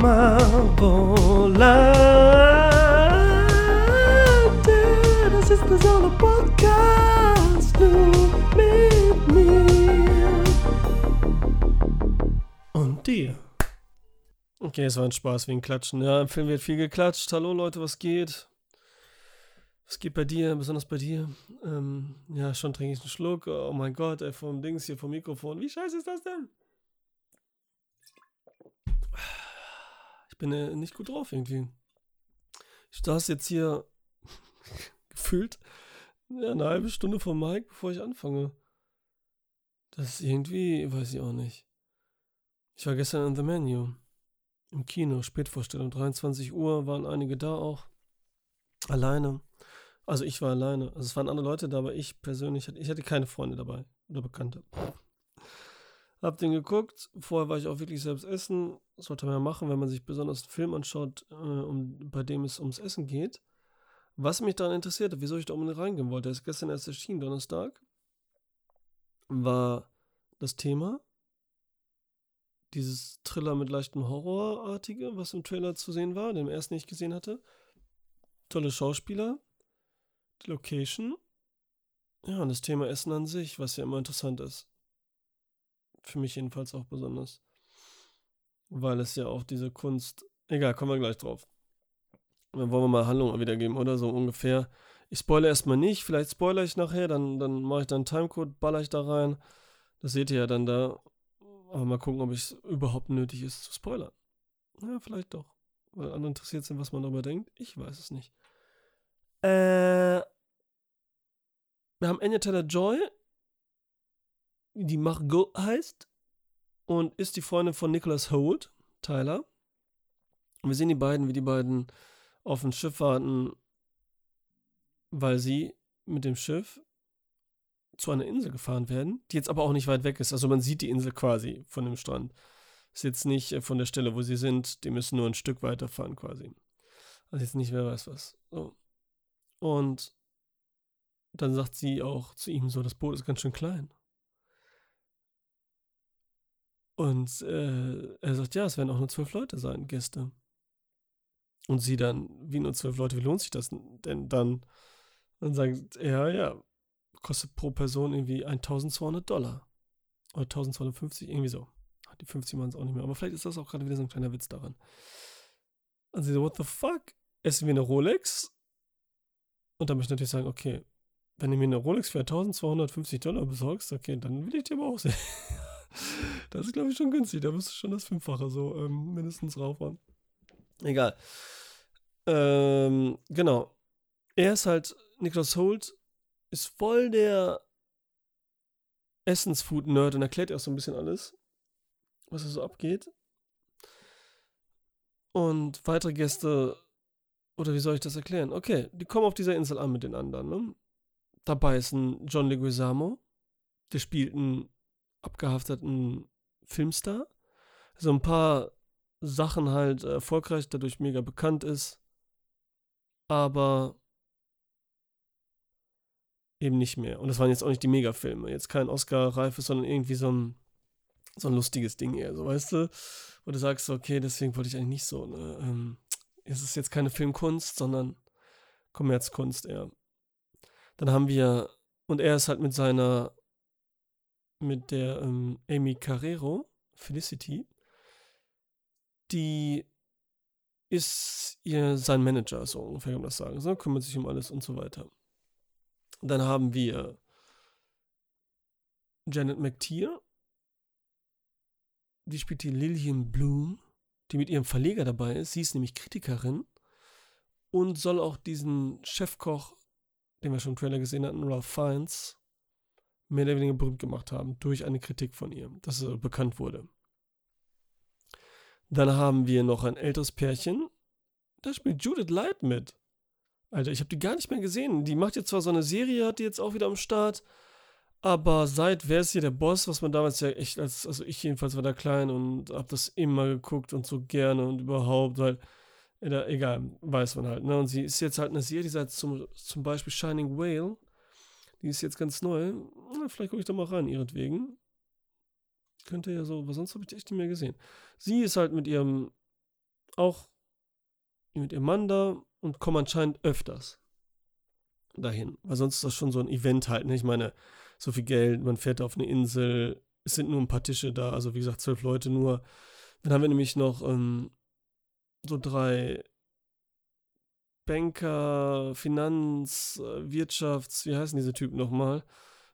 mal Volante. Das ist der Solo-Podcast nur mit mir und dir. Okay, es war ein Spaß wegen Klatschen. Ja, im Film wird viel geklatscht. Hallo Leute, was geht? Was geht bei dir, besonders bei dir? Ähm, ja, schon trinke ich einen Schluck. Oh mein Gott, ey, vom Dings hier, vom Mikrofon. Wie scheiße ist das denn? Bin äh, nicht gut drauf irgendwie. Ich saß jetzt hier gefühlt ja, eine halbe Stunde vom Mike, bevor ich anfange. Das ist irgendwie, weiß ich auch nicht. Ich war gestern in The Menu. Im Kino, Spätvorstellung, 23 Uhr, waren einige da auch. Alleine. Also ich war alleine. Also es waren andere Leute da, aber ich persönlich, ich hatte keine Freunde dabei oder Bekannte. Hab den geguckt. Vorher war ich auch wirklich selbst essen. Das sollte man ja machen, wenn man sich besonders einen Film anschaut, äh, um, bei dem es ums Essen geht. Was mich daran interessierte, wieso ich da unbedingt reingehen wollte, ist gestern erst erschienen, Donnerstag, war das Thema. Dieses Thriller mit leichtem Horrorartige, was im Trailer zu sehen war, den ersten nicht gesehen hatte. Tolle Schauspieler, die Location. Ja, und das Thema Essen an sich, was ja immer interessant ist. Für mich jedenfalls auch besonders. Weil es ja auch diese Kunst. Egal, kommen wir gleich drauf. Dann wollen wir mal Handlung wiedergeben, oder? So ungefähr. Ich spoilere erstmal nicht, vielleicht spoilere ich nachher, dann, dann mache ich dann einen Timecode, baller ich da rein. Das seht ihr ja dann da. Aber mal gucken, ob es überhaupt nötig ist zu spoilern. Ja, vielleicht doch. Weil andere interessiert sind, was man darüber denkt. Ich weiß es nicht. Äh, wir haben Anya Taylor Joy, die Margot heißt und ist die Freundin von Nicholas Holt, Tyler. Und wir sehen die beiden, wie die beiden auf ein Schiff warten, weil sie mit dem Schiff zu einer Insel gefahren werden, die jetzt aber auch nicht weit weg ist. Also man sieht die Insel quasi von dem Strand. Ist jetzt nicht äh, von der Stelle, wo sie sind, die müssen nur ein Stück weiterfahren quasi. Also jetzt nicht, wer weiß was. So. Und dann sagt sie auch zu ihm so, das Boot ist ganz schön klein. Und äh, er sagt, ja, es werden auch nur zwölf Leute sein, Gäste. Und sie dann, wie nur zwölf Leute, wie lohnt sich das denn dann? Dann sagt er, ja, kostet pro Person irgendwie 1200 Dollar. Oder 1250, irgendwie so. Die 50 waren es auch nicht mehr. Aber vielleicht ist das auch gerade wieder so ein kleiner Witz daran. Und sie so, what the fuck? Essen wir eine Rolex? Und dann möchte ich natürlich sagen, okay, wenn du mir eine Rolex für 1250 Dollar besorgst, okay, dann will ich dir aber auch sehen. das ist, glaube ich, schon günstig. Da müsste schon das Fünffache so ähm, mindestens drauf haben. Egal. Ähm, genau. Er ist halt, Niklas Holt ist voll der Essensfood-Nerd und erklärt auch so ein bisschen alles, was da so abgeht. Und weitere Gäste, oder wie soll ich das erklären? Okay, die kommen auf dieser Insel an mit den anderen. Ne? Dabei ist ein John Leguizamo, der spielt einen abgehafteten Filmstar. So ein paar Sachen halt erfolgreich, dadurch mega bekannt ist. Aber eben nicht mehr. Und das waren jetzt auch nicht die Megafilme. Jetzt kein Oscar-reifes, sondern irgendwie so ein, so ein lustiges Ding eher, so weißt du? Wo du sagst, okay, deswegen wollte ich eigentlich nicht so, ne? Ähm, es ist jetzt keine Filmkunst, sondern Kommerzkunst eher. Dann haben wir, und er ist halt mit seiner, mit der ähm, Amy Carrero, Felicity, die ist ihr sein Manager, so ungefähr kann man das sagen. So, kümmert sich um alles und so weiter. Dann haben wir Janet McTeer. Die spielt die Lillian Bloom, die mit ihrem Verleger dabei ist. Sie ist nämlich Kritikerin und soll auch diesen Chefkoch, den wir schon im Trailer gesehen hatten, Ralph Fiennes, mehr oder weniger berühmt gemacht haben durch eine Kritik von ihr, dass er bekannt wurde. Dann haben wir noch ein älteres Pärchen. Da spielt Judith Light mit. Alter, ich habe die gar nicht mehr gesehen. Die macht jetzt zwar so eine Serie, hat die jetzt auch wieder am Start. Aber seit Wer ist hier der Boss, was man damals ja echt als, also ich jedenfalls war da klein und hab das immer geguckt und so gerne und überhaupt, weil, egal, weiß man halt, ne? Und sie ist jetzt halt eine Serie, die sagt zum, zum Beispiel Shining Whale. Die ist jetzt ganz neu. Na, vielleicht gucke ich da mal rein, ihretwegen. Könnte ja so, aber sonst habe ich die echt nicht mehr gesehen. Sie ist halt mit ihrem auch mit ihrem Mann da und kommen anscheinend öfters dahin. Weil sonst ist das schon so ein Event halt. Ne? Ich meine, so viel Geld, man fährt auf eine Insel, es sind nur ein paar Tische da, also wie gesagt, zwölf Leute nur. Dann haben wir nämlich noch ähm, so drei Banker, Finanz, äh, Wirtschafts, wie heißen diese Typen nochmal?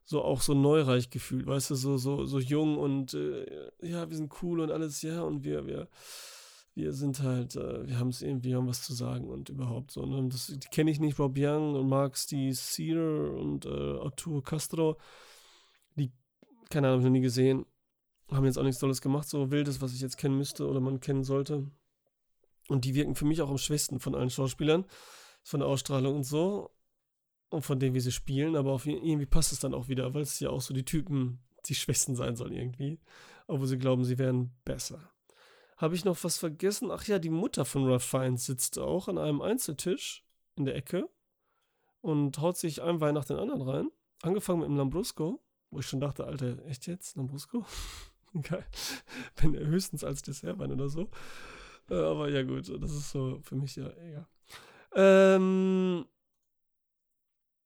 So auch so neureich gefühlt, weißt du, so, so, so jung und äh, ja, wir sind cool und alles, ja, und wir, wir, wir sind halt, äh, wir haben es irgendwie, haben was zu sagen und überhaupt so. Ne? Das, die kenne ich nicht, Rob Young und Marx, die Sear und äh, Arturo Castro. Die, keine Ahnung, habe noch nie gesehen. Haben jetzt auch nichts Tolles gemacht, so wildes, was ich jetzt kennen müsste oder man kennen sollte. Und die wirken für mich auch am schwächsten von allen Schauspielern, von der Ausstrahlung und so. Und von dem, wie sie spielen, aber auf, irgendwie passt es dann auch wieder, weil es ja auch so die Typen, die schwächsten sein sollen irgendwie. Obwohl sie glauben, sie wären besser. Habe ich noch was vergessen? Ach ja, die Mutter von Ralph Fiennes sitzt auch an einem Einzeltisch in der Ecke und haut sich ein Wein nach den anderen rein. Angefangen mit dem Lambrusco, wo ich schon dachte, Alter, echt jetzt? Lambrusco? Geil. Wenn er höchstens als Dessertwein oder so. Äh, aber ja, gut, das ist so für mich ja egal. Ähm,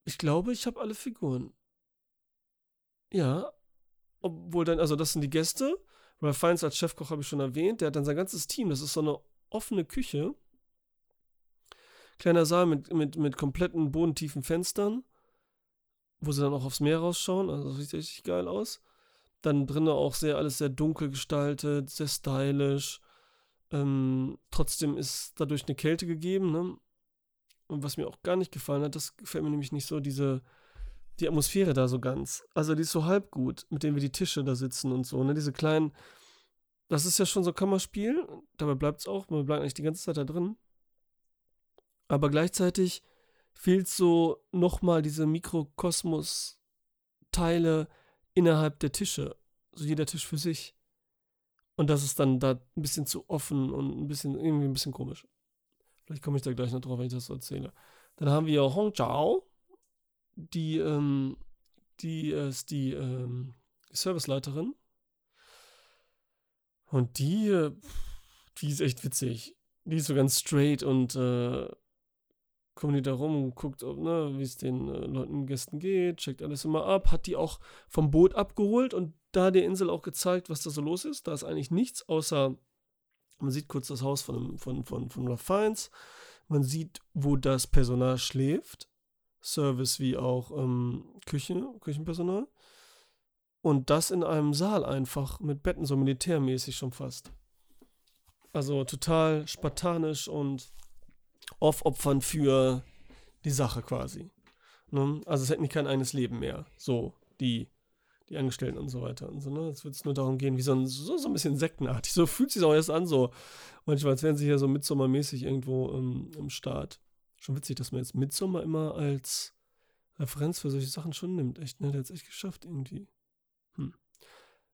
ich glaube, ich habe alle Figuren. Ja. Obwohl dann, also das sind die Gäste. Ralph Fiennes als Chefkoch habe ich schon erwähnt. Der hat dann sein ganzes Team. Das ist so eine offene Küche. Kleiner Saal mit, mit, mit kompletten bodentiefen Fenstern, wo sie dann auch aufs Meer rausschauen. Also das sieht richtig geil aus. Dann drinnen auch sehr alles sehr dunkel gestaltet, sehr stylisch. Ähm, trotzdem ist dadurch eine Kälte gegeben, ne? Und was mir auch gar nicht gefallen hat, das gefällt mir nämlich nicht so, diese, die Atmosphäre da so ganz. Also die ist so halb gut, mit denen wir die Tische da sitzen und so, ne? Diese kleinen, das ist ja schon so Kammerspiel, dabei bleibt es auch, man bleibt eigentlich die ganze Zeit da drin. Aber gleichzeitig fehlt so nochmal diese Mikrokosmos-Teile innerhalb der Tische. So jeder Tisch für sich. Und das ist dann da ein bisschen zu offen und ein bisschen, irgendwie ein bisschen komisch. Vielleicht komme ich da gleich noch drauf, wenn ich das so erzähle. Dann haben wir Hong Zhao, die, ähm, die ist die ähm, Serviceleiterin. Und die, äh, die ist echt witzig. Die ist so ganz straight und äh, kommt die da rum und guckt, ne, wie es den äh, Leuten, Gästen geht, checkt alles immer ab, hat die auch vom Boot abgeholt und da der Insel auch gezeigt, was da so los ist. Da ist eigentlich nichts, außer man sieht kurz das Haus von, von, von, von Ralph. Man sieht, wo das Personal schläft. Service wie auch ähm, Küche, Küchenpersonal. Und das in einem Saal einfach mit Betten, so militärmäßig schon fast. Also total spartanisch und aufopfern für die Sache quasi. Ne? Also es hätten die kein eigenes Leben mehr. So, die die Angestellten und so weiter und so, ne? Jetzt wird es nur darum gehen, wie so ein, so, so ein bisschen sektenartig. So fühlt sich auch erst an, so manchmal, als wären sie hier so midsommermäßig irgendwo im, im Start. Schon witzig, dass man jetzt Midsommer immer als Referenz für solche Sachen schon nimmt. Echt, ne? Der hat es echt geschafft irgendwie. Hm.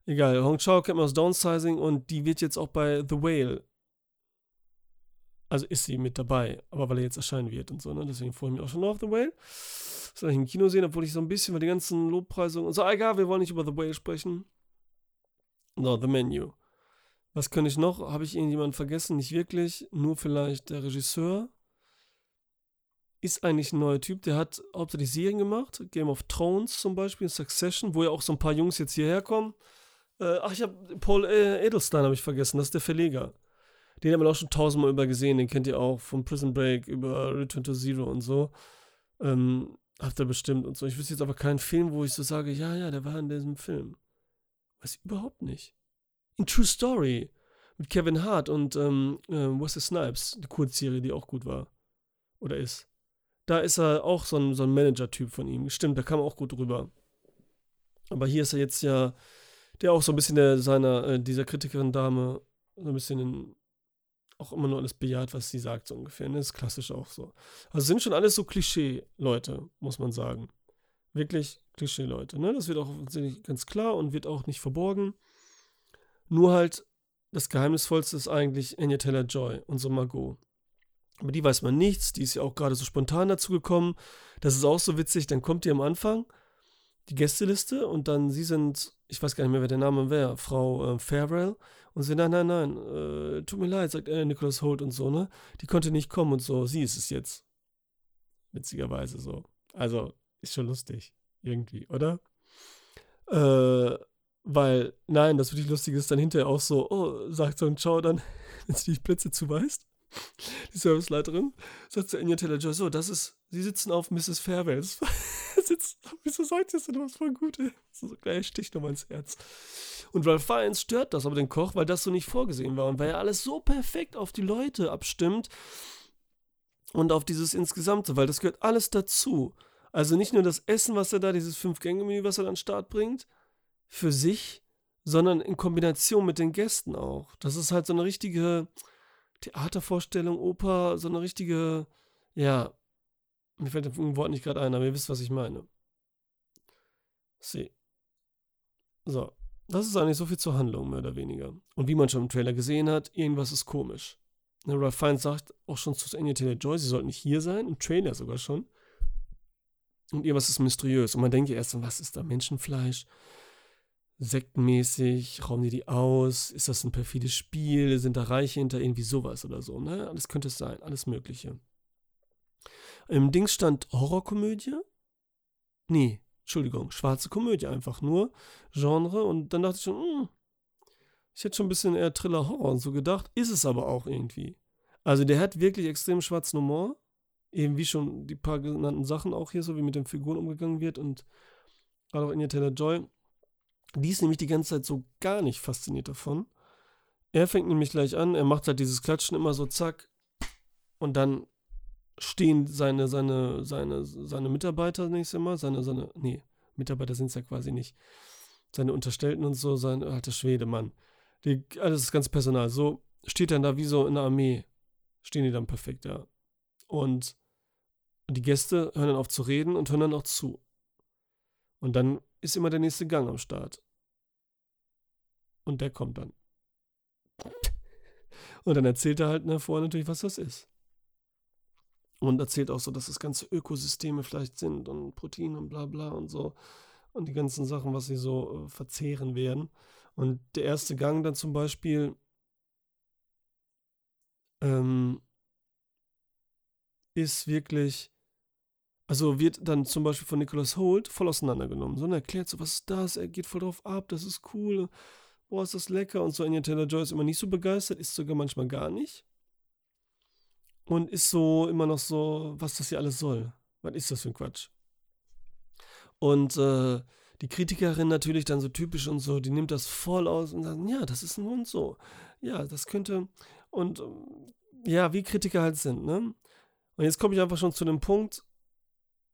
Egal, Hong Chao kennt man aus Downsizing und die wird jetzt auch bei The Whale. Also ist sie mit dabei, aber weil er jetzt erscheinen wird und so, ne? Deswegen freue ich mich auch schon auf The Whale soll ich im Kino sehen, obwohl ich so ein bisschen über die ganzen Lobpreisungen und so, egal, wir wollen nicht über The Whale sprechen. No, The Menu. Was könnte ich noch? Habe ich irgendjemanden vergessen? Nicht wirklich. Nur vielleicht der Regisseur. Ist eigentlich ein neuer Typ. Der hat hauptsächlich Serien gemacht. Game of Thrones zum Beispiel, Succession, wo ja auch so ein paar Jungs jetzt hierher kommen. Äh, ach, ich habe Paul äh, Edelstein habe ich vergessen. Das ist der Verleger. Den haben wir auch schon tausendmal über gesehen. Den kennt ihr auch von Prison Break über Return to Zero und so. Ähm, Habt ihr bestimmt und so. Ich wüsste jetzt aber keinen Film, wo ich so sage, ja, ja, der war in diesem Film. Weiß ich überhaupt nicht. In True Story mit Kevin Hart und ähm, äh, Wesley Snipes, die Kurzserie, die auch gut war. Oder ist. Da ist er auch so ein, so ein Manager-Typ von ihm. Stimmt, der kam auch gut rüber. Aber hier ist er jetzt ja, der auch so ein bisschen der, seiner, äh, dieser Kritikerin-Dame, so ein bisschen in, auch immer nur alles bejaht, was sie sagt, so ungefähr. Ne? Das ist klassisch auch so. Also sind schon alles so Klischee-Leute, muss man sagen. Wirklich Klischee-Leute. Ne? Das wird auch ganz klar und wird auch nicht verborgen. Nur halt, das Geheimnisvollste ist eigentlich Anya Taylor-Joy, unsere Margot. Aber die weiß man nichts, die ist ja auch gerade so spontan dazu gekommen. Das ist auch so witzig, dann kommt die am Anfang die Gästeliste und dann sie sind, ich weiß gar nicht mehr, wer der Name wäre, Frau äh, Farewell. Und sie, nein, nein, nein, äh, tut mir leid, sagt äh, Nicholas Holt und so, ne? Die konnte nicht kommen und so, sie ist es jetzt. Witzigerweise so. Also, ist schon lustig. Irgendwie, oder? Äh, weil, nein, das wirklich Lustige ist dann hinterher auch so, oh, sagt so ein Ciao dann, wenn sie die Blitze zuweist. Die Serviceleiterin sagt zu Anya Taylor-Joy, so, das ist, sie sitzen auf Mrs. Fairwell. sitzt, wieso sagt ihr das denn? Das voll gut, ey. So, so gleich Stich nochmal ins Herz. Und Ralph Fiennes stört das aber den Koch, weil das so nicht vorgesehen war und weil er alles so perfekt auf die Leute abstimmt und auf dieses Insgesamte, weil das gehört alles dazu. Also nicht nur das Essen, was er da, dieses Fünf-Gänge-Menü, was er dann Start bringt, für sich, sondern in Kombination mit den Gästen auch. Das ist halt so eine richtige Theatervorstellung, Oper, so eine richtige, ja, mir fällt das Wort nicht gerade ein, aber ihr wisst, was ich meine. See. So. Das ist eigentlich so viel zur Handlung, mehr oder weniger. Und wie man schon im Trailer gesehen hat, irgendwas ist komisch. Ne, Ralph Fiennes sagt auch schon zu Anya Taylor-Joy, sie sollten nicht hier sein, im Trailer sogar schon. Und irgendwas ist mysteriös. Und man denkt ja erst, was ist da Menschenfleisch? sektenmäßig, rauben die die aus, ist das ein perfides Spiel, sind da Reiche hinter, irgendwie sowas oder so, ne? Alles könnte es sein, alles Mögliche. Im Ding stand Horrorkomödie? Nee, Entschuldigung, schwarze Komödie einfach nur, Genre. Und dann dachte ich schon, hm, ich hätte schon ein bisschen eher Thriller-Horror und so gedacht, ist es aber auch irgendwie. Also der hat wirklich extrem schwarzen Humor, eben wie schon die paar genannten Sachen auch hier, so wie mit den Figuren umgegangen wird und gerade auch in Taylor-Joy. Die ist nämlich die ganze Zeit so gar nicht fasziniert davon. Er fängt nämlich gleich an, er macht halt dieses Klatschen immer so zack. Und dann stehen seine, seine, seine, seine Mitarbeiter nächstes Mal, seine, seine, nee, Mitarbeiter sind es ja quasi nicht, seine Unterstellten und so, sein alter Schwede, Mann. Die, alles das ganze Personal, so steht dann da wie so in der Armee, stehen die dann perfekt da. Und die Gäste hören dann auf zu reden und hören dann auch zu. Und dann ist immer der nächste Gang am Start. Und der kommt dann. Und dann erzählt er halt ne, vorher natürlich, was das ist. Und erzählt auch so, dass das ganze Ökosysteme vielleicht sind und Proteine und bla bla und so. Und die ganzen Sachen, was sie so äh, verzehren werden. Und der erste Gang dann zum Beispiel ähm, ist wirklich also wird dann zum Beispiel von Nicholas Holt voll auseinandergenommen. So, und erklärt so, was ist das? Er geht voll drauf ab, das ist cool. Boah, ist das lecker. Und so Anya Taylor-Joy ist immer nicht so begeistert, ist sogar manchmal gar nicht. Und ist so immer noch so, was das hier alles soll. Was ist das für ein Quatsch? Und äh, die Kritikerin natürlich dann so typisch und so, die nimmt das voll aus und sagt, ja, das ist ein Hund so. Ja, das könnte. Und ja, wie Kritiker halt sind, ne? Und jetzt komme ich einfach schon zu dem Punkt,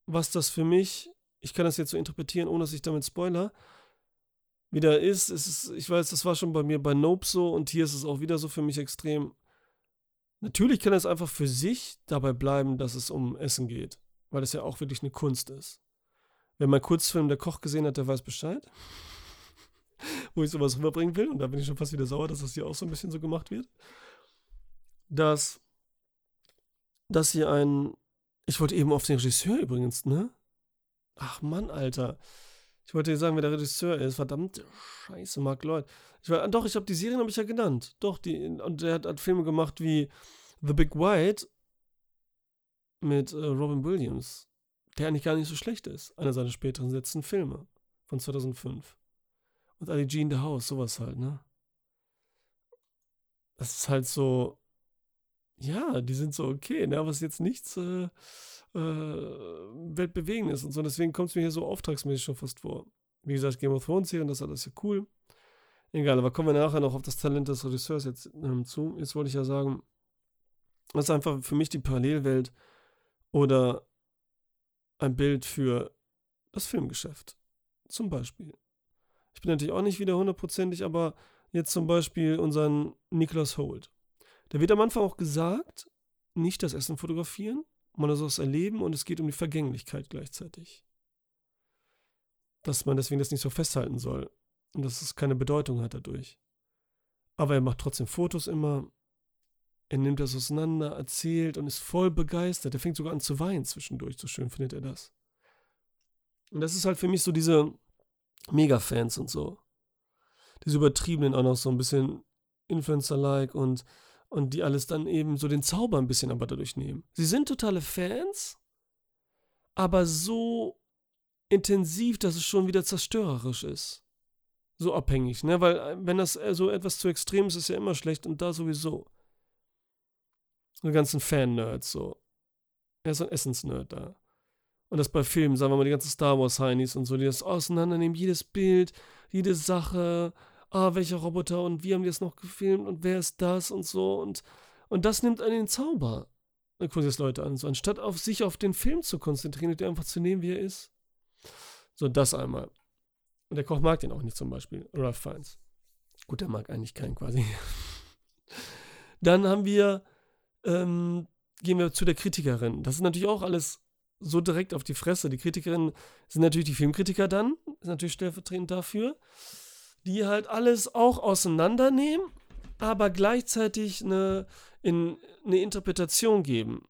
was das für mich, ich kann das jetzt so interpretieren, ohne dass ich damit spoiler, wieder ist. ist ich weiß, das war schon bei mir bei Nope so und hier ist es auch wieder so für mich extrem. Natürlich kann es einfach für sich dabei bleiben, dass es um Essen geht, weil es ja auch wirklich eine Kunst ist. Wer mein Kurzfilm Der Koch gesehen hat, der weiß Bescheid. Wo ich sowas rüberbringen will, und da bin ich schon fast wieder sauer, dass das hier auch so ein bisschen so gemacht wird. Dass, dass hier ein ich wollte eben auf den Regisseur übrigens, ne? Ach Mann, Alter. Ich wollte dir sagen, wer der Regisseur ist. Verdammt, scheiße, Mark Lloyd. Ich war, doch, ich habe die Serien habe ich ja genannt. Doch, die, und der hat, hat, Filme gemacht wie The Big White mit äh, Robin Williams, der eigentlich gar nicht so schlecht ist. Einer seiner späteren letzten Filme von 2005. Und Ali G in the House, sowas halt, ne? Das ist halt so, ja, die sind so okay, ne? aber es ist jetzt nichts äh, äh, Weltbewegendes und so. Deswegen kommt es mir hier so auftragsmäßig schon fast vor. Wie gesagt, Game of Thrones hier und das ist alles ja cool. Egal, aber kommen wir nachher noch auf das Talent des Regisseurs jetzt ähm, zu. Jetzt wollte ich ja sagen, das ist einfach für mich die Parallelwelt oder ein Bild für das Filmgeschäft. Zum Beispiel. Ich bin natürlich auch nicht wieder hundertprozentig, aber jetzt zum Beispiel unseren Nicholas Holt. Da wird am Anfang auch gesagt, nicht das Essen fotografieren, man soll es erleben und es geht um die Vergänglichkeit gleichzeitig. Dass man deswegen das nicht so festhalten soll und dass es keine Bedeutung hat dadurch. Aber er macht trotzdem Fotos immer. Er nimmt das auseinander, erzählt und ist voll begeistert. Er fängt sogar an zu weinen zwischendurch. So schön findet er das. Und das ist halt für mich so diese Mega-Fans und so. Diese übertriebenen auch noch so ein bisschen Influencer-like und, und die alles dann eben so den Zauber ein bisschen aber dadurch nehmen. Sie sind totale Fans, aber so intensiv, dass es schon wieder zerstörerisch ist. So abhängig, ne? Weil, äh, wenn das äh, so etwas zu extrem ist, ist ja immer schlecht und da sowieso. So ganzen Fan-Nerds, so. Er ist ein Essens-Nerd da. Und das bei Filmen, sagen wir mal, die ganzen Star Wars-Heinis und so, die das auseinandernehmen, jedes Bild, jede Sache, ah, welcher Roboter und wie haben die das noch gefilmt und wer ist das und so und, und das nimmt einen den Zauber. Dann gucken sich das Leute an, so anstatt auf sich auf den Film zu konzentrieren und den einfach zu nehmen, wie er ist. So, das einmal. Und der Koch mag den auch nicht zum Beispiel, Ralph Fiennes. Gut, der mag eigentlich keinen quasi. Dann haben wir, ähm, gehen wir zu der Kritikerin. Das ist natürlich auch alles so direkt auf die Fresse. Die Kritikerinnen sind natürlich die Filmkritiker dann, ist natürlich stellvertretend dafür, die halt alles auch auseinandernehmen, aber gleichzeitig eine, in, eine Interpretation geben.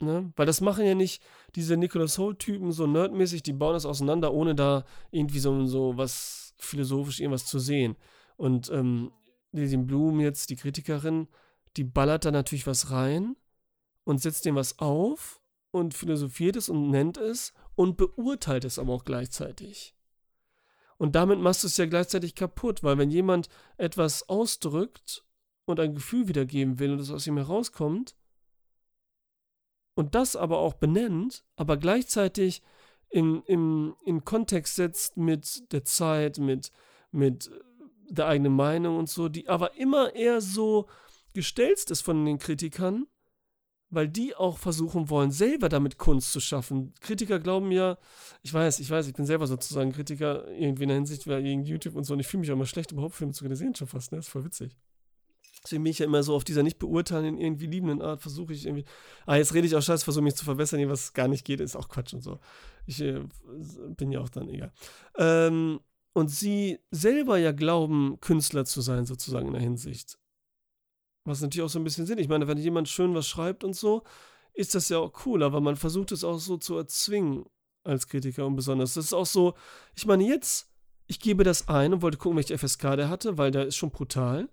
Ne? Weil das machen ja nicht diese Nicholas Holt-Typen so nerdmäßig, die bauen das auseinander, ohne da irgendwie so, so was philosophisch irgendwas zu sehen. Und ähm, Lizzie Bloom jetzt, die Kritikerin, die ballert da natürlich was rein und setzt dem was auf und philosophiert es und nennt es und beurteilt es aber auch gleichzeitig. Und damit machst du es ja gleichzeitig kaputt, weil wenn jemand etwas ausdrückt und ein Gefühl wiedergeben will und es aus ihm herauskommt und das aber auch benennt, aber gleichzeitig in, in, in Kontext setzt mit der Zeit, mit, mit der eigenen Meinung und so, die aber immer eher so gestelzt ist von den Kritikern, weil die auch versuchen wollen, selber damit Kunst zu schaffen. Kritiker glauben ja, ich weiß, ich weiß, ich bin selber sozusagen Kritiker irgendwie in der Hinsicht, weil gegen YouTube und so, und ich fühle mich auch immer schlecht, überhaupt Filme zu kritisieren schon fast, ne? Das ist voll witzig. Deswegen bin ich ja immer so auf dieser nicht beurteilenden, irgendwie liebenden Art, versuche ich irgendwie, ah, jetzt rede ich auch scheiße, versuche mich zu verbessern, was gar nicht geht, ist auch Quatsch und so. Ich äh, bin ja auch dann egal. Ähm, und sie selber ja glauben, Künstler zu sein, sozusagen in der Hinsicht. Was natürlich auch so ein bisschen Sinn. Ich meine, wenn jemand schön was schreibt und so, ist das ja auch cool, aber man versucht es auch so zu erzwingen als Kritiker und besonders. Das ist auch so, ich meine, jetzt, ich gebe das ein und wollte gucken, welche FSK der hatte, weil der ist schon brutal.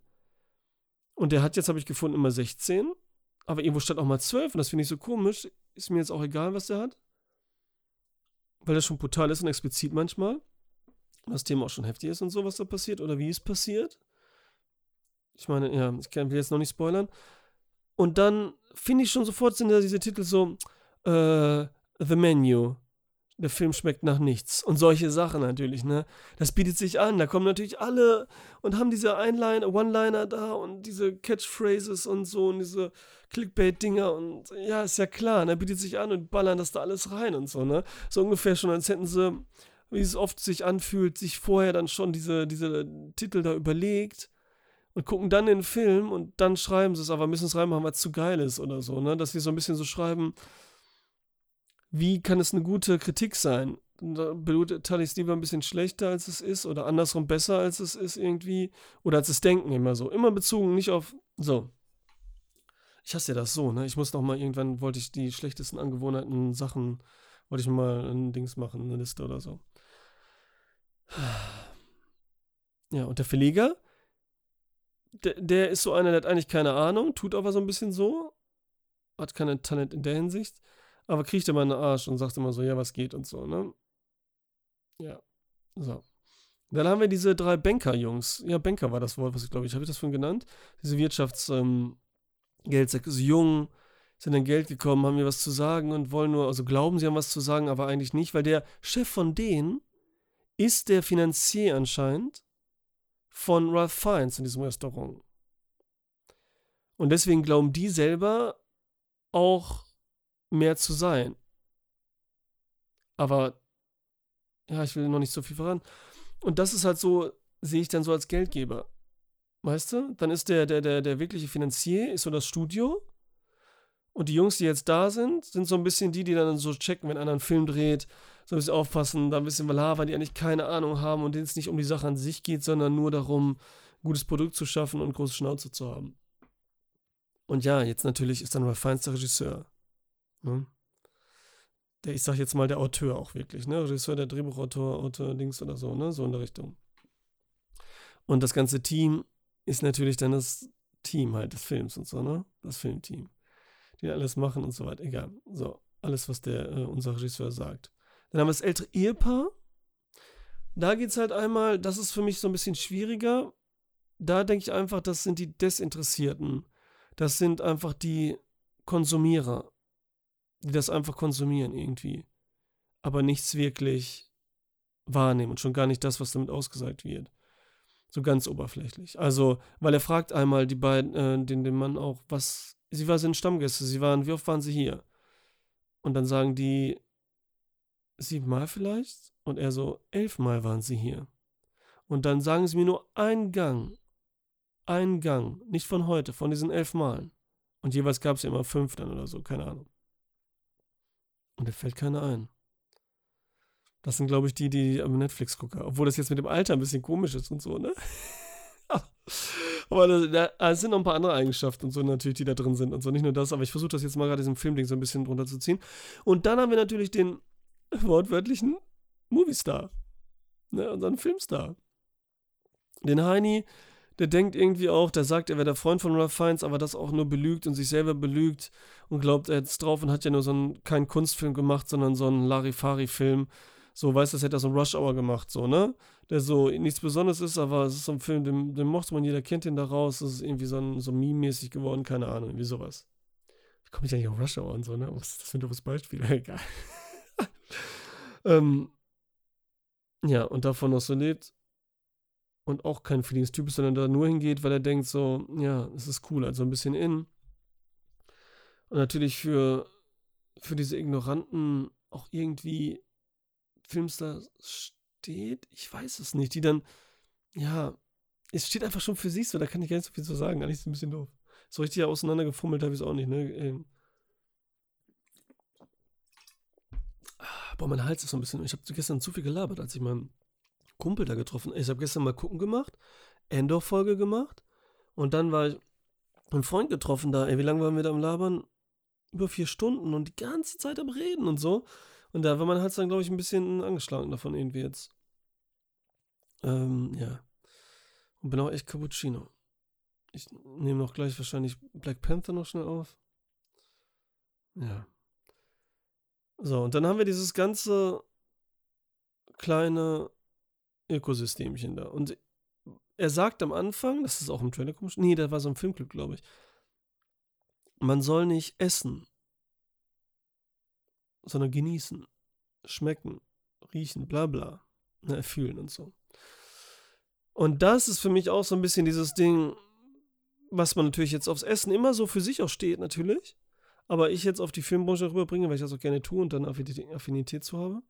Und der hat jetzt, habe ich gefunden, immer 16. Aber irgendwo stand auch mal 12 und das finde ich so komisch. Ist mir jetzt auch egal, was der hat. Weil der schon brutal ist und explizit manchmal. Und das Thema auch schon heftig ist und so, was da passiert oder wie es passiert. Ich meine, ja, ich will jetzt noch nicht spoilern. Und dann finde ich schon sofort sind da diese Titel so, äh, The Menu. Der Film schmeckt nach nichts. Und solche Sachen natürlich, ne? Das bietet sich an. Da kommen natürlich alle und haben diese Einliner, One-Liner da und diese Catchphrases und so und diese Clickbait-Dinger und ja, ist ja klar, ne? bietet sich an und ballern das da alles rein und so, ne? So ungefähr schon, als hätten sie, wie es oft sich anfühlt, sich vorher dann schon diese, diese Titel da überlegt und gucken dann den Film und dann schreiben sie es, aber müssen es reinmachen, weil es zu geil ist oder so, ne? Dass wir so ein bisschen so schreiben, wie kann es eine gute Kritik sein? Da beurteile ich es lieber ein bisschen schlechter, als es ist, oder andersrum besser, als es ist irgendwie, oder als es denken immer so. Immer bezogen, nicht auf, so. Ich hasse ja das so, ne? Ich muss noch mal, irgendwann wollte ich die schlechtesten Angewohnheiten Sachen, wollte ich mal ein Dings machen, eine Liste oder so. Ja, und der Verleger, der, ist so einer, der hat eigentlich keine Ahnung, tut aber so ein bisschen so, hat kein Talent in der Hinsicht, aber kriegt immer einen Arsch und sagt immer so, ja, was geht und so, ne? Ja, so. Dann haben wir diese drei Banker-Jungs. Ja, Banker war das Wort, was ich glaube ich, habe ich das von genannt? Diese Wirtschaftsgeldsäcke, ähm, so jung, sind an Geld gekommen, haben mir was zu sagen und wollen nur, also glauben, sie haben was zu sagen, aber eigentlich nicht, weil der Chef von denen ist der Finanzier anscheinend von Ralph Fiennes in diesem Restaurant. Und deswegen glauben die selber auch mehr zu sein. Aber ja, ich will noch nicht so viel voran. Und das ist halt so, sehe ich dann so als Geldgeber. Weißt du? Dann ist der, der, der, der wirkliche Finanzier, ist so das Studio. Und die Jungs, die jetzt da sind, sind so ein bisschen die, die dann so checken, wenn einer einen Film dreht, so ein bisschen aufpassen, da ein bisschen weil die eigentlich keine Ahnung haben und denen es nicht um die Sache an sich geht, sondern nur darum, gutes Produkt zu schaffen und große Schnauze zu haben. Und ja, jetzt natürlich ist dann Ralph Fiennes der Regisseur. Ne? der, ich sag jetzt mal, der Auteur auch wirklich, ne? Regisseur, der Drehbuchautor, Autor, Dings oder so, ne? So in der Richtung. Und das ganze Team ist natürlich dann das Team halt des Films und so, ne? Das Filmteam. Die alles machen und so weiter. Egal. So, alles, was der, äh, unser Regisseur sagt. Dann haben wir das ältere Ehepaar. Da geht es halt einmal, das ist für mich so ein bisschen schwieriger. Da denke ich einfach, das sind die Desinteressierten. Das sind einfach die Konsumierer, die das einfach konsumieren irgendwie. Aber nichts wirklich wahrnehmen und schon gar nicht das, was damit ausgesagt wird. So ganz oberflächlich. Also, weil er fragt einmal die beiden, äh, den, den Mann auch, was, sie waren Stammgäste, sie waren, wie oft waren sie hier? Und dann sagen die, siebenmal vielleicht? Und er so, elfmal waren sie hier. Und dann sagen sie mir nur einen Gang. Einen Gang. Nicht von heute, von diesen elf Malen. Und jeweils gab es ja immer fünf dann oder so, keine Ahnung. Und da fällt keiner ein. Das sind, glaube ich, die, die am Netflix gucken. Obwohl das jetzt mit dem Alter ein bisschen komisch ist und so, ne? aber da, da, sind noch ein paar andere Eigenschaften und so natürlich, die da drin sind und so. Nicht nur das, aber ich versuche das jetzt mal gerade diesem Filmding so ein bisschen drunter zu ziehen. Und dann haben wir natürlich den wortwörtlichen Moviestar. Ne, unseren Filmstar. Den Heini, der denkt irgendwie auch, der sagt, er wäre der Freund von Ralph Fiennes, aber das auch nur belügt und sich selber belügt und glaubt, er jetzt drauf und hat ja nur so einen, keinen Kunstfilm gemacht, sondern so einen Larifari-Film. So, weißt du, das hätte er so einen Rush Hour gemacht, so, ne? Der so nichts Besonderes ist, aber es ist so ein Film, den, den mochte man, jeder kennt den da raus. Das ist irgendwie so, ein, so meme-mäßig geworden, keine Ahnung, wie sowas. Wie komme ich eigentlich auf Rush Hour und so, ne? Was ist das für ein doofes Beispiel? Egal. Ähm, ja, und davon noch so lebt und auch kein Feelings-Typ ist, sondern da nur hingeht, weil er denkt so, ja, es ist cool, also ein bisschen in. Und natürlich für, für diese Ignoranten auch irgendwie Filmstar steht, ich weiß es nicht, die dann, ja, es steht einfach schon für sich so, da kann ich gar nicht so viel zu sagen, eigentlich ist es ein bisschen doof. So richtig auseinandergefummelt habe ich es auch nicht, ne? Boah, mein Hals ist so ein bisschen. Ich habe gestern zu viel gelabert, als ich meinen Kumpel da getroffen habe. Ich habe gestern mal gucken gemacht, Endor-Folge gemacht und dann war ich einen Freund getroffen da. Ey, wie lange waren wir da am Labern? Über vier Stunden und die ganze Zeit am Reden und so. Und da war mein Hals dann, glaube ich, ein bisschen angeschlagen davon irgendwie jetzt. Ähm, ja. Und bin auch echt Cappuccino. Ich nehme noch gleich wahrscheinlich Black Panther noch schnell auf. Ja. So, und dann haben wir dieses ganze kleine Ökosystemchen da. Und er sagt am Anfang, das ist auch im Trailer komisch, nee, da war so ein Filmclip, glaube ich. Man soll nicht essen, sondern genießen, schmecken, riechen, bla bla, ne, fühlen und so. Und das ist für mich auch so ein bisschen dieses Ding, was man natürlich jetzt aufs Essen immer so für sich auch steht, natürlich aber ich jetzt auf die Filmbranche rüberbringe, weil ich das auch gerne tue und dann Affinität zu habe.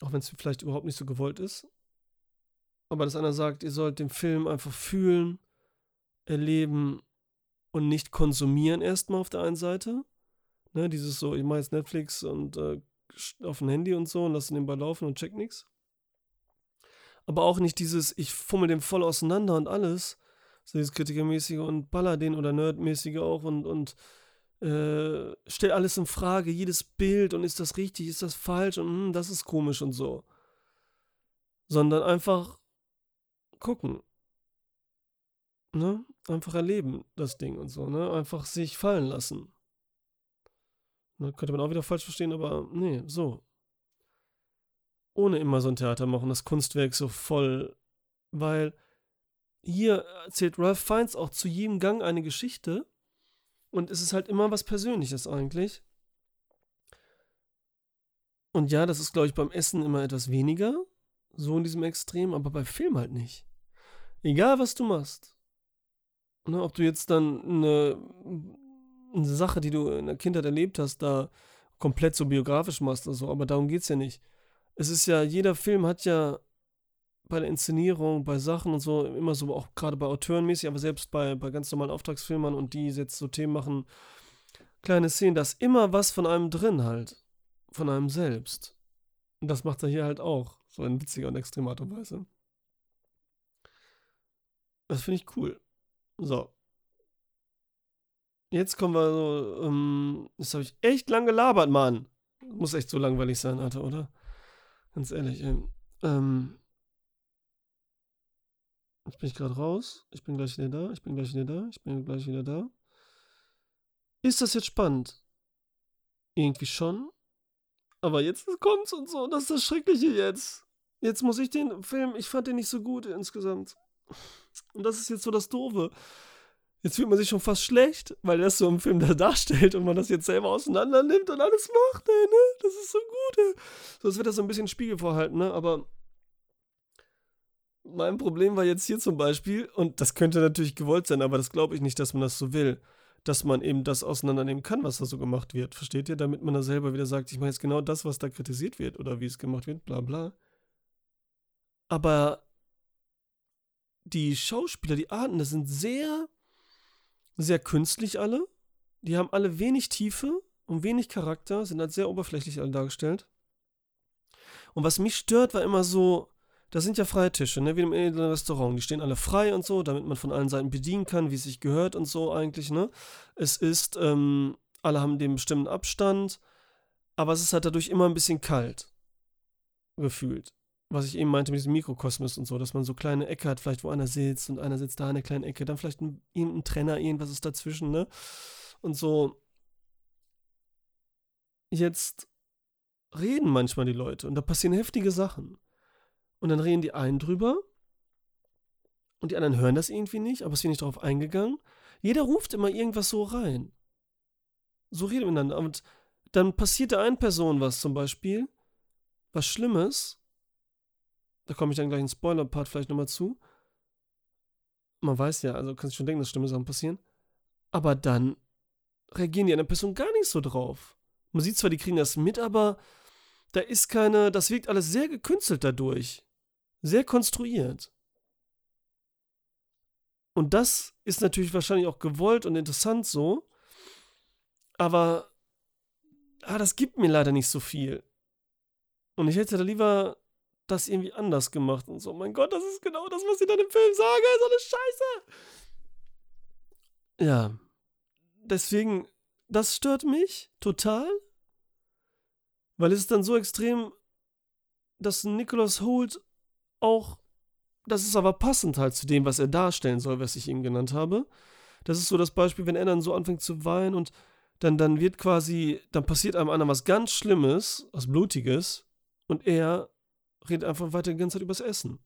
Auch wenn es vielleicht überhaupt nicht so gewollt ist. Aber dass einer sagt, ihr sollt den Film einfach fühlen, erleben und nicht konsumieren erstmal auf der einen Seite. Ne, dieses so, ich mache jetzt Netflix und äh, auf dem Handy und so und lasse den nebenbei laufen und check nichts. Aber auch nicht dieses, ich fummel den voll auseinander und alles. So dieses Kritikermäßige und baller den oder Nerdmäßige auch und, und äh, stellt alles in Frage, jedes Bild und ist das richtig, ist das falsch und hm, das ist komisch und so. Sondern einfach gucken. Ne? Einfach erleben, das Ding und so, ne? Einfach sich fallen lassen. Ne? Könnte man auch wieder falsch verstehen, aber nee, so. Ohne immer so ein Theater machen, das Kunstwerk so voll, weil hier erzählt Ralph Fiennes auch zu jedem Gang eine Geschichte und es ist halt immer was Persönliches eigentlich. Und ja, das ist, glaube ich, beim Essen immer etwas weniger. So in diesem Extrem, aber bei Film halt nicht. Egal, was du machst. Ne, ob du jetzt dann eine, eine Sache, die du in der Kindheit erlebt hast, da komplett so biografisch machst oder so, aber darum geht es ja nicht. Es ist ja, jeder Film hat ja bei der Inszenierung, bei Sachen und so, immer so, auch gerade bei Autoren mäßig, aber selbst bei, bei ganz normalen Auftragsfilmern und die jetzt so Themen machen, kleine Szenen, da ist immer was von einem drin halt. Von einem selbst. Und das macht er hier halt auch. So in witziger und extremer Art und Weise. Das finde ich cool. So. Jetzt kommen wir so, ähm, jetzt habe ich echt lang gelabert, Mann. Muss echt so langweilig sein, Alter, oder? Ganz ehrlich, ey. Ähm. Jetzt bin ich gerade raus. Ich bin gleich wieder da. Ich bin gleich wieder da. Ich bin gleich wieder da. Ist das jetzt spannend? Irgendwie schon. Aber jetzt kommt's und so. Das ist das Schreckliche jetzt. Jetzt muss ich den Film, ich fand den nicht so gut insgesamt. Und das ist jetzt so das Doofe. Jetzt fühlt man sich schon fast schlecht, weil er es so im Film da darstellt und man das jetzt selber auseinander nimmt und alles macht, ey, ne? Das ist so gut, ey. So, das wird das so ein bisschen Spiegel vorhalten, ne? Aber mein Problem war jetzt hier zum Beispiel, und das könnte natürlich gewollt sein, aber das glaube ich nicht, dass man das so will, dass man eben das auseinandernehmen kann, was da so gemacht wird. Versteht ihr? Damit man da selber wieder sagt, ich mache jetzt genau das, was da kritisiert wird oder wie es gemacht wird, bla bla. Aber die Schauspieler, die Arten, das sind sehr, sehr künstlich alle. Die haben alle wenig Tiefe und wenig Charakter, sind halt sehr oberflächlich alle dargestellt. Und was mich stört, war immer so, das sind ja freie Tische, ne, wie im Restaurant. Die stehen alle frei und so, damit man von allen Seiten bedienen kann, wie es sich gehört und so eigentlich, ne. Es ist, ähm, alle haben den bestimmten Abstand, aber es ist halt dadurch immer ein bisschen kalt. Gefühlt was ich eben meinte mit diesem Mikrokosmos und so, dass man so kleine Ecke hat, vielleicht wo einer sitzt und einer sitzt da in der kleinen Ecke, dann vielleicht ein, ein Trenner, irgendwas ist dazwischen, ne? Und so. Jetzt reden manchmal die Leute und da passieren heftige Sachen. Und dann reden die einen drüber und die anderen hören das irgendwie nicht, aber es wird nicht darauf eingegangen. Jeder ruft immer irgendwas so rein. So reden miteinander. Und dann passiert der einen Person was zum Beispiel, was Schlimmes da komme ich dann gleich in Spoiler-Part vielleicht nochmal zu. Man weiß ja, also kannst du schon denken, dass schlimme Sachen passieren. Aber dann reagieren die anderen Personen gar nicht so drauf. Man sieht zwar, die kriegen das mit, aber da ist keine, das wirkt alles sehr gekünstelt dadurch. Sehr konstruiert. Und das ist natürlich wahrscheinlich auch gewollt und interessant so. Aber ah, das gibt mir leider nicht so viel. Und ich hätte da lieber das irgendwie anders gemacht und so. Mein Gott, das ist genau das, was sie dann im Film sagen. So eine Scheiße. Ja. Deswegen, das stört mich total. Weil es ist dann so extrem, dass Nicholas Holt auch, das ist aber passend halt zu dem, was er darstellen soll, was ich ihm genannt habe. Das ist so das Beispiel, wenn er dann so anfängt zu weinen und dann, dann wird quasi, dann passiert einem einer was ganz Schlimmes, was Blutiges und er redet einfach weiter die ganze Zeit übers Essen.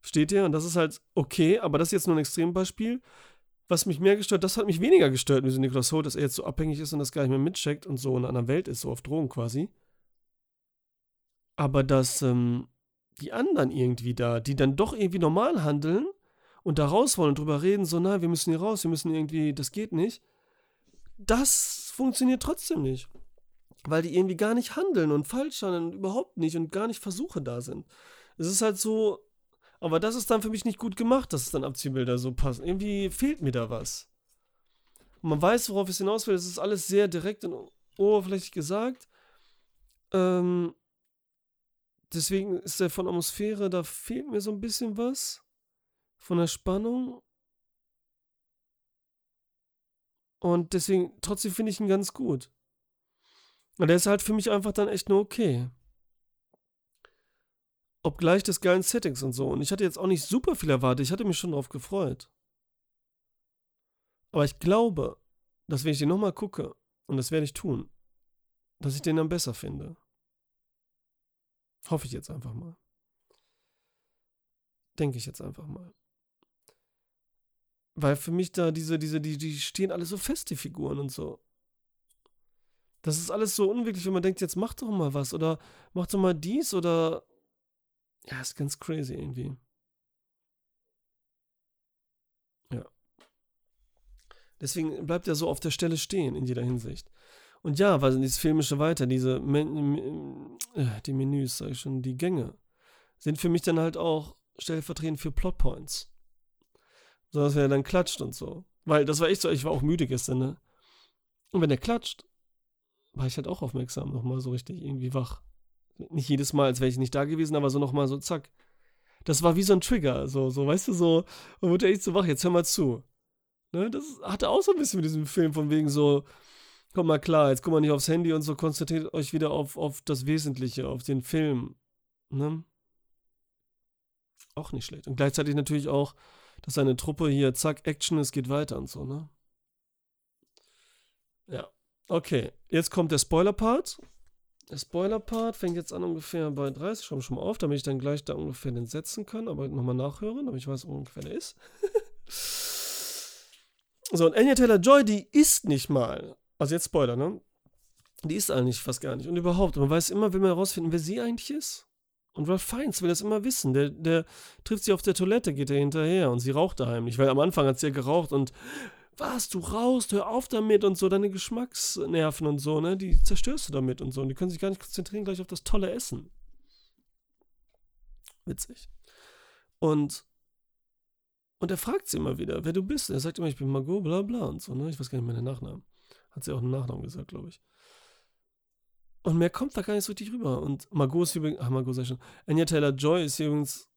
Versteht ihr? Und das ist halt okay, aber das ist jetzt nur ein Extrembeispiel. Was mich mehr gestört, das hat mich weniger gestört wie so Niklas Holt, dass er jetzt so abhängig ist und das gar nicht mehr mitcheckt und so in einer Welt ist, so auf Drogen quasi. Aber dass ähm, die anderen irgendwie da, die dann doch irgendwie normal handeln und da raus wollen und drüber reden, so, nein, wir müssen hier raus, wir müssen irgendwie, das geht nicht. Das funktioniert trotzdem nicht weil die irgendwie gar nicht handeln und falsch handeln und überhaupt nicht und gar nicht Versuche da sind. Es ist halt so, aber das ist dann für mich nicht gut gemacht, dass es dann Abziehbilder so passen. Irgendwie fehlt mir da was. Und man weiß, worauf es hinaus will. Es ist alles sehr direkt und oberflächlich gesagt. Ähm, deswegen ist der von Atmosphäre, da fehlt mir so ein bisschen was. Von der Spannung. Und deswegen, trotzdem finde ich ihn ganz gut. Und der ist halt für mich einfach dann echt nur okay. Obgleich des geilen Settings und so. Und ich hatte jetzt auch nicht super viel erwartet. Ich hatte mich schon drauf gefreut. Aber ich glaube, dass wenn ich den nochmal gucke, und das werde ich tun, dass ich den dann besser finde. Hoffe ich jetzt einfach mal. Denke ich jetzt einfach mal. Weil für mich da diese, diese, die, die stehen alle so fest, die Figuren und so. Das ist alles so unwirklich, wenn man denkt, jetzt mach doch mal was oder mach doch mal dies oder. Ja, ist ganz crazy irgendwie. Ja. Deswegen bleibt er so auf der Stelle stehen in jeder Hinsicht. Und ja, weil dieses filmische Weiter, diese Men äh, die Menüs, sag ich schon, die Gänge, sind für mich dann halt auch stellvertretend für Plotpoints. So dass er dann klatscht und so. Weil das war echt so, ich war auch müde gestern, ne? Und wenn er klatscht, war ich halt auch aufmerksam, nochmal so richtig irgendwie wach. Nicht jedes Mal, als wäre ich nicht da gewesen, aber so nochmal so zack. Das war wie so ein Trigger, so, so, weißt du, so, man wurde echt so wach, jetzt hör mal zu. Ne, das hatte auch so ein bisschen mit diesem Film von wegen so, Kommt mal klar, jetzt guck mal nicht aufs Handy und so, konzentriert euch wieder auf, auf das Wesentliche, auf den Film. Ne? Auch nicht schlecht. Und gleichzeitig natürlich auch, dass seine Truppe hier, zack, Action, es geht weiter und so, ne? Ja. Okay, jetzt kommt der Spoiler-Part. Der Spoiler-Part fängt jetzt an ungefähr bei 30. Schau schon mal auf, damit ich dann gleich da ungefähr den setzen kann, aber nochmal nachhören, damit ich weiß, wo ungefähr der ist. so, und Anya Taylor-Joy, die ist nicht mal, also jetzt Spoiler, ne? Die ist eigentlich fast gar nicht. Und überhaupt, man weiß immer, will man herausfinden, wer sie eigentlich ist. Und Ralph Fiennes will das immer wissen. Der, der trifft sie auf der Toilette, geht er hinterher und sie raucht da heimlich, weil am Anfang hat sie ja geraucht und was, du rauchst, hör auf damit und so, deine Geschmacksnerven und so, ne, die zerstörst du damit und so. Und die können sich gar nicht konzentrieren gleich auf das tolle Essen. Witzig. Und, und er fragt sie immer wieder, wer du bist. Er sagt immer, ich bin Margot, bla bla und so, ne. Ich weiß gar nicht mehr den Nachnamen. Hat sie auch einen Nachnamen gesagt, glaube ich. Und mehr kommt da gar nicht so richtig rüber. Und Margot ist übrigens, ach, Margot sei schon. Anya Taylor Joy ist übrigens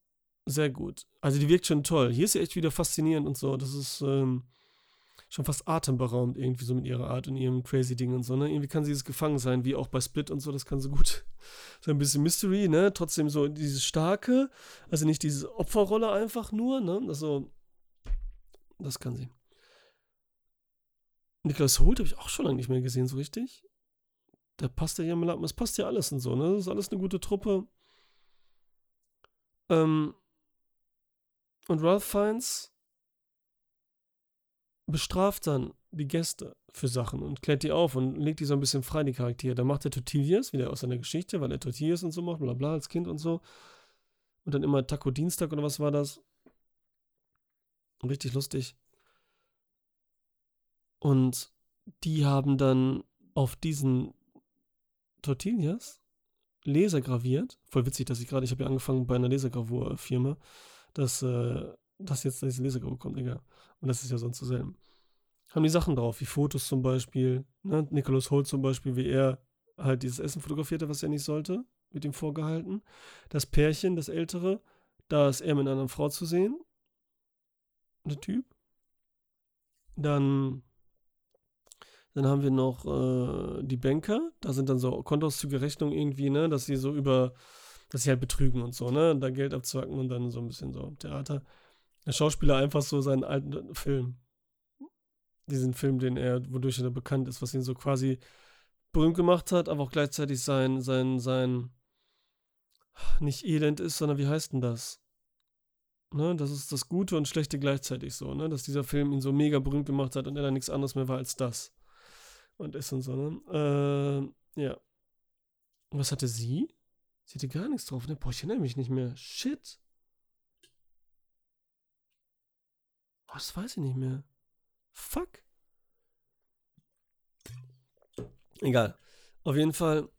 sehr gut. Also die wirkt schon toll. Hier ist sie echt wieder faszinierend und so. Das ist ähm, schon fast atemberaubend irgendwie so mit ihrer Art und ihrem crazy Ding und so. Ne? Irgendwie kann sie das gefangen sein, wie auch bei Split und so. Das kann sie gut. So ein bisschen Mystery, ne? Trotzdem so dieses starke, also nicht diese Opferrolle einfach nur, ne? Also, das kann sie. Niklas Holt habe ich auch schon lange nicht mehr gesehen, so richtig da passt ja jemand ab. Es passt ja alles und so, ne? Das ist alles eine gute Truppe. Ähm, und Ralph Fiennes bestraft dann die Gäste für Sachen und klärt die auf und legt die so ein bisschen frei, die Charaktere. Da macht er Tortillas, wieder aus seiner Geschichte, weil er Tortillas und so macht, bla bla, als Kind und so. Und dann immer Taco Dienstag oder was war das? Richtig lustig. Und die haben dann auf diesen Tortillas lasergraviert. Voll witzig, dass ich gerade, ich habe ja angefangen bei einer Lasergravurfirma, dass, äh, dass jetzt diese Lasergravur kommt, egal. Und das ist ja sonst so selten. Haben die Sachen drauf, wie Fotos zum Beispiel. Ne? Nicholas Holt zum Beispiel, wie er halt dieses Essen fotografierte, was er nicht sollte, mit ihm vorgehalten. Das Pärchen, das ältere, da ist er mit einer anderen Frau zu sehen. Der Typ. Dann dann haben wir noch äh, die Banker. Da sind dann so Kontoauszüge, Rechnungen irgendwie, ne, dass sie so über, dass sie halt betrügen und so, ne, da Geld abzwacken und dann so ein bisschen so Theater. Der Schauspieler einfach so seinen alten Film. Diesen Film, den er, wodurch er bekannt ist, was ihn so quasi berühmt gemacht hat, aber auch gleichzeitig sein, sein, sein, nicht Elend ist, sondern wie heißt denn das? Ne, das ist das Gute und Schlechte gleichzeitig so, ne? Dass dieser Film ihn so mega berühmt gemacht hat und er dann nichts anderes mehr war als das und ist und so, ne? Äh, ja. Und was hatte sie? Sie hatte gar nichts drauf, ne? Boah, ich erinnere mich nicht mehr. Shit. Oh, das weiß ich nicht mehr. Fuck. Egal. Auf jeden Fall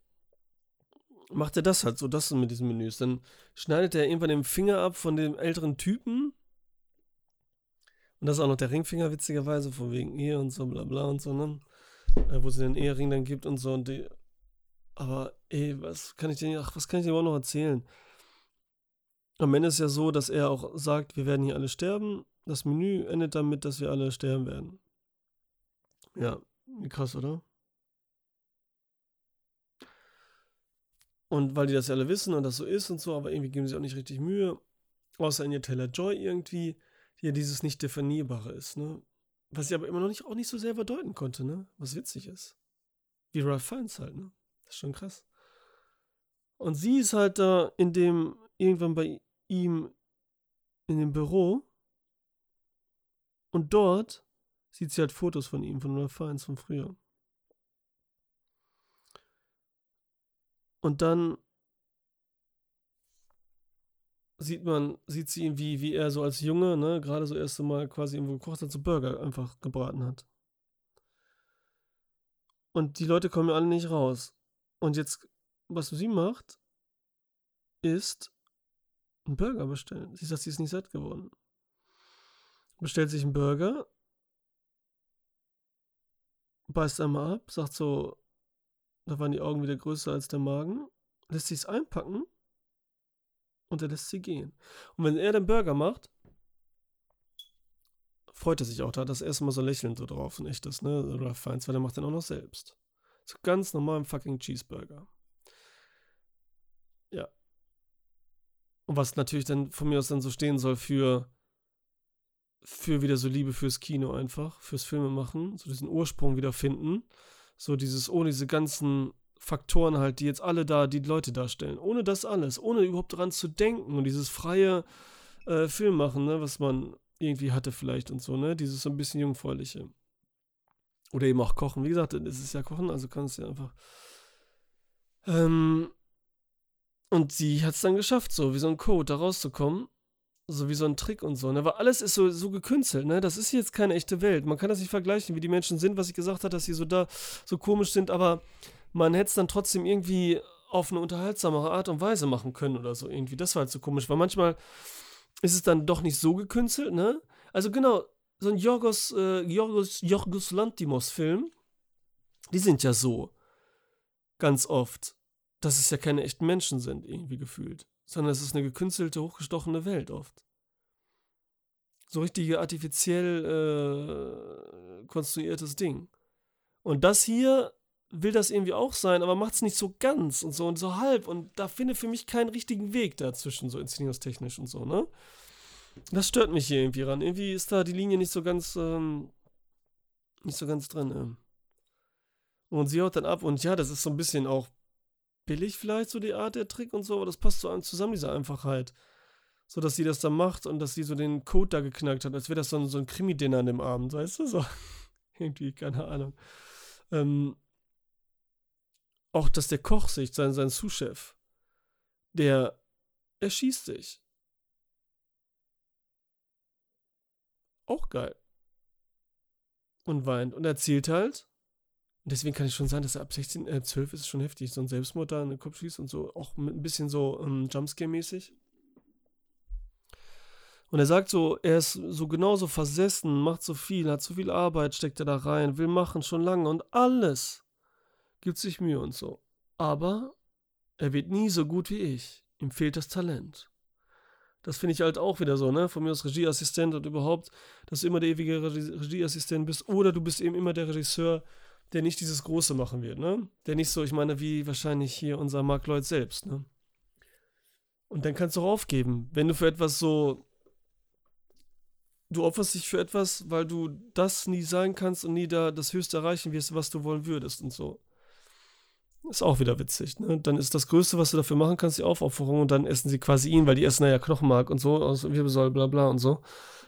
macht er das halt so, das mit diesen Menüs. Dann schneidet er irgendwann den Finger ab von dem älteren Typen. Und das ist auch noch der Ringfinger, witzigerweise, von wegen Ehe und so, bla bla und so, ne? Äh, wo sie den Ehering dann gibt und so. Und die, aber ey, was kann ich denn, ach, was kann ich dir überhaupt noch erzählen? Am Ende ist ja so, dass er auch sagt, wir werden hier alle sterben. Das Menü endet damit, dass wir alle sterben werden. Ja, krass, oder? Und weil die das ja alle wissen und das so ist und so, aber irgendwie geben sie auch nicht richtig Mühe. Außer in ihr Taylor Joy irgendwie, die ja dieses nicht definierbare ist, ne? Was ich aber immer noch nicht, auch nicht so selber deuten konnte, ne? Was witzig ist. Wie Ralph Fiennes halt, ne? Das ist schon krass. Und sie ist halt da in dem, irgendwann bei ihm in dem Büro. Und dort sieht sie halt Fotos von ihm, von Ralph Fiennes von früher. Und dann sieht man, sieht sie ihn, wie, wie er so als Junge, ne, gerade so erste Mal quasi irgendwo gekocht hat, so Burger einfach gebraten hat. Und die Leute kommen ja alle nicht raus. Und jetzt, was sie macht, ist einen Burger bestellen. Sie sagt, sie ist nicht satt geworden. Bestellt sich einen Burger, beißt einmal ab, sagt so, da waren die Augen wieder größer als der Magen, lässt sich es einpacken und er lässt sie gehen. Und wenn er den Burger macht, freut er sich auch. Da hat das erste Mal so lächeln so drauf, ein echtes, ne? Ralph Fiennes, weil der macht den auch noch selbst. So ganz normalen fucking Cheeseburger. Ja. Und was natürlich dann von mir aus dann so stehen soll für für wieder so Liebe fürs Kino einfach, fürs Filme machen, so diesen Ursprung wieder finden. So dieses, ohne diese ganzen Faktoren halt, die jetzt alle da, die Leute darstellen. Ohne das alles, ohne überhaupt dran zu denken und dieses freie äh, Film machen, ne, was man irgendwie hatte vielleicht und so, ne, dieses so ein bisschen jungfräuliche. Oder eben auch kochen. Wie gesagt, es ist ja kochen, also kannst du ja einfach. Ähm, und sie hat es dann geschafft, so wie so ein Code da rauszukommen so wie so ein Trick und so, ne? Weil alles ist so, so gekünstelt, ne? Das ist jetzt keine echte Welt. Man kann das nicht vergleichen, wie die Menschen sind, was ich gesagt habe, dass sie so da so komisch sind, aber man hätte es dann trotzdem irgendwie auf eine unterhaltsamere Art und Weise machen können oder so irgendwie. Das war halt so komisch, weil manchmal ist es dann doch nicht so gekünstelt, ne? Also genau, so ein Jorgos, äh, Jorgos, Jorgos Lantimos-Film, die sind ja so. Ganz oft. Dass es ja keine echten Menschen sind, irgendwie gefühlt sondern es ist eine gekünstelte, hochgestochene Welt oft. So richtig artifiziell äh, konstruiertes Ding. Und das hier will das irgendwie auch sein, aber macht es nicht so ganz und so und so halb. Und da finde für mich keinen richtigen Weg dazwischen, so inszenierungstechnisch und so, ne? Das stört mich hier irgendwie ran. Irgendwie ist da die Linie nicht so ganz, ähm, nicht so ganz drin. Ähm. Und sie haut dann ab und ja, das ist so ein bisschen auch billig vielleicht so die Art der Trick und so, aber das passt so einem zusammen, diese Einfachheit. So, dass sie das da macht und dass sie so den Code da geknackt hat, als wäre das so ein, so ein Krimi-Dinner an dem Abend, weißt du? So, irgendwie, keine Ahnung. Ähm, auch, dass der Koch sich, sein, sein Sous-Chef, der erschießt sich. Auch geil. Und weint und erzählt halt, und deswegen kann ich schon sagen, dass er ab 16, äh, 12 ist schon heftig. So ein Selbstmord da in den Kopf schießt und so, auch mit ein bisschen so ähm, Jumpscare-mäßig. Und er sagt so, er ist so genauso versessen, macht so viel, hat so viel Arbeit, steckt er da rein, will machen schon lange und alles gibt sich Mühe und so. Aber er wird nie so gut wie ich. Ihm fehlt das Talent. Das finde ich halt auch wieder so, ne? Von mir aus Regieassistent und überhaupt, dass du immer der ewige Regieassistent bist oder du bist eben immer der Regisseur, der nicht dieses Große machen wird, ne? Der nicht so, ich meine, wie wahrscheinlich hier unser Mark Lloyd selbst, ne? Und dann kannst du auch aufgeben, wenn du für etwas so. Du opferst dich für etwas, weil du das nie sein kannst und nie da das Höchste erreichen wirst, was du wollen würdest und so. Ist auch wieder witzig, ne? Dann ist das Größte, was du dafür machen kannst, die Aufopferung und dann essen sie quasi ihn, weil die essen ja Knochenmark und so aus Wirbelsäule, bla bla und so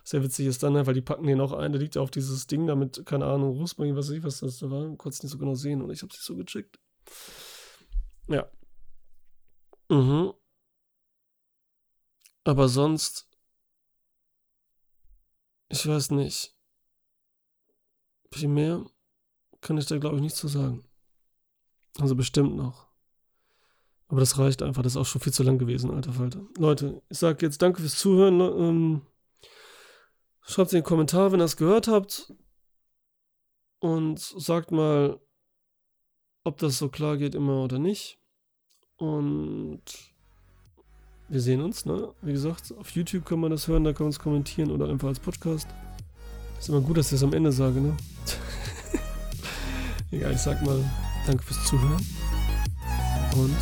sehr witzig ist dann, ne, weil die packen den auch ein, der liegt ja auf dieses Ding damit, keine Ahnung, Rosmarin, was weiß ich, was das da war, es nicht so genau sehen und ich habe es nicht so gecheckt. Ja. Mhm. Aber sonst, ich weiß nicht. Viel mehr kann ich da, glaube ich, nicht zu sagen. Also bestimmt noch. Aber das reicht einfach. Das ist auch schon viel zu lang gewesen, alter Falter. Leute, ich sage jetzt danke fürs Zuhören. Ne, ähm, Schreibt in den Kommentar, wenn ihr es gehört habt. Und sagt mal, ob das so klar geht immer oder nicht. Und wir sehen uns, ne? Wie gesagt, auf YouTube kann man das hören, da kann man es kommentieren oder einfach als Podcast. Ist immer gut, dass ich das am Ende sage, ne? Egal, ich sag mal, danke fürs Zuhören und